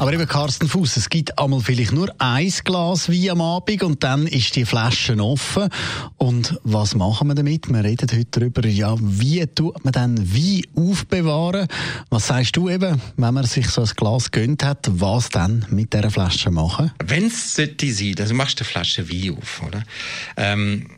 Aber eben Carsten Fuß, es gibt einmal vielleicht nur ein Glas Wein am Abend und dann ist die Flasche offen. Und was machen wir damit? Wir reden heute darüber, ja, wie tut man dann Wein aufbewahren? Was sagst du eben, wenn man sich so ein Glas gönnt hat, was dann mit dieser Flasche machen? Wenn es sollte sein, also machst du eine Flasche Wein auf, oder? Ähm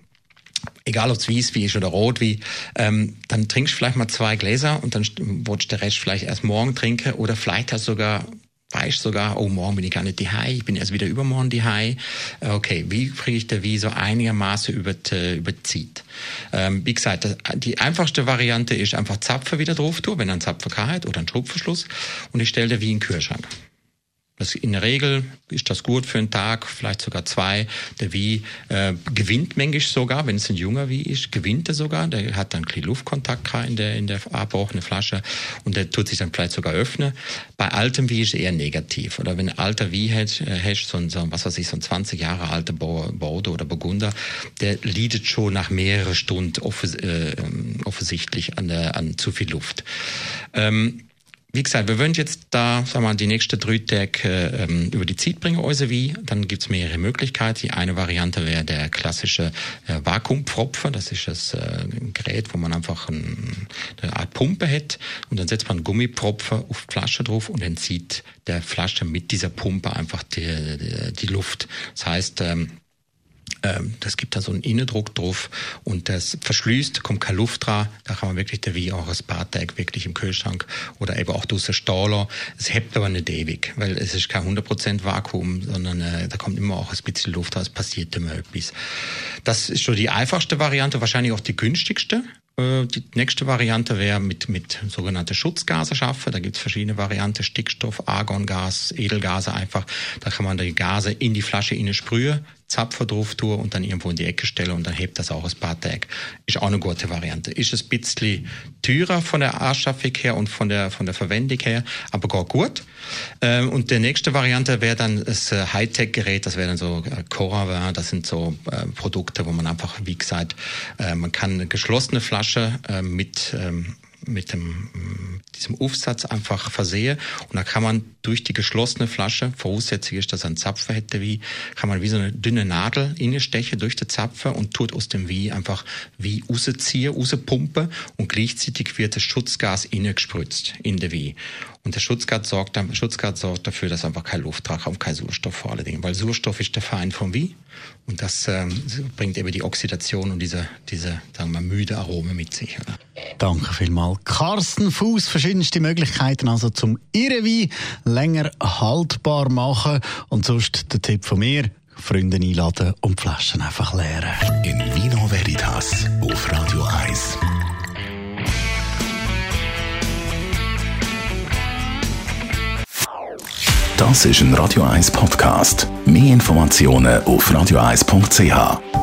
egal ob es Weißwein ist oder Rotwein, ähm, dann trinkst du vielleicht mal zwei Gläser und dann willst du den Rest vielleicht erst morgen trinken oder vielleicht hast du sogar weißt sogar, oh, morgen bin ich gar nicht die Hai, ich bin erst wieder übermorgen die Hai. Okay, wie kriege ich da wie so einigermaßen über die, über die Zeit? Ähm, wie gesagt, die einfachste Variante ist einfach Zapfen wieder drauf tun, wenn ein Zapfen hat oder ein Schraubverschluss und ich stelle da wie in den Kühlschrank. Das in der Regel ist das gut für einen Tag, vielleicht sogar zwei. Der Wie äh, gewinnt manchmal sogar, wenn es ein junger Wie ist, gewinnt er sogar. Der hat dann ein Luftkontakt in der, in der abgebrochenen Flasche und der tut sich dann vielleicht sogar öffnen. Bei altem Wie ist es eher negativ. Oder wenn ein alter Wie hast, äh, hast so, ein, so, was weiß ich, so ein 20 Jahre alter Bordeaux oder Burgunder, der leidet schon nach mehreren Stunden offens äh, offensichtlich an, der, an zu viel Luft. Ähm, wie gesagt, wir wollen jetzt da, sagen wir mal, die nächsten drei Tage äh, über die Zeit bringen, also wie. Dann gibt's mehrere Möglichkeiten. Die eine Variante wäre der klassische äh, Vakuumpfropfer. Das ist das äh, Gerät, wo man einfach ein, eine Art Pumpe hat und dann setzt man einen Gummipropfer auf die Flasche drauf und dann zieht der Flasche mit dieser Pumpe einfach die, die, die Luft. Das heißt, ähm, ähm, das gibt da so einen Innendruck drauf und das verschließt, kommt keine Luft dran. Da kann man wirklich der wie auch paar Tage wirklich im Kühlschrank oder eben auch durch den Stahler. Es hebt aber nicht ewig, weil es ist kein 100% Vakuum, sondern äh, da kommt immer auch ein bisschen Luft raus, passiert immer etwas. Das ist schon die einfachste Variante, wahrscheinlich auch die günstigste. Äh, die nächste Variante wäre mit, mit sogenannte Schutzgase schaffen. Da gibt es verschiedene Varianten, Stickstoff, Argongas, Edelgase einfach. Da kann man die Gase in die Flasche innen sprühen, Zapfer drauf tue und dann irgendwo in die Ecke stelle und dann hebt das auch ein paar Tage. Ist auch eine gute Variante. Ist ein bisschen teurer von der Anschaffung her und von der, von der Verwendung her, aber gar gut. Ähm, und die nächste Variante wäre dann das äh, Hightech-Gerät, das wäre dann so äh, Cora, das sind so Produkte, wo man einfach, wie gesagt, man kann eine geschlossene Flasche mit ähm, mit dem, diesem Aufsatz einfach versehe und da kann man durch die geschlossene Flasche, Voraussetzung ist, dass er einen Zapfer hätte wie, kann man wie so eine dünne Nadel innestechen durch die Zapfer und tut aus dem Wie einfach wie rausziehen, rauspumpen und gleichzeitig wird das Schutzgas innen gespritzt in der Wie. Und der Schutzgas sorgt, dann, Schutzgas sorgt dafür, dass einfach kein Luft und kein Sauerstoff vor allen Dingen, weil Sauerstoff ist der Feind vom Wie und das ähm, bringt eben die Oxidation und diese, diese sagen wir, müde Arome mit sich. Oder? Danke vielmals. Carsten Fuß, verschiedenste Möglichkeiten also zum Wein länger haltbar machen und sonst der Tipp von mir, Freunde einladen und die Flaschen einfach leeren. In Vino Veritas auf Radio 1. Das ist ein Radio 1 Podcast. Mehr Informationen auf radio1.ch.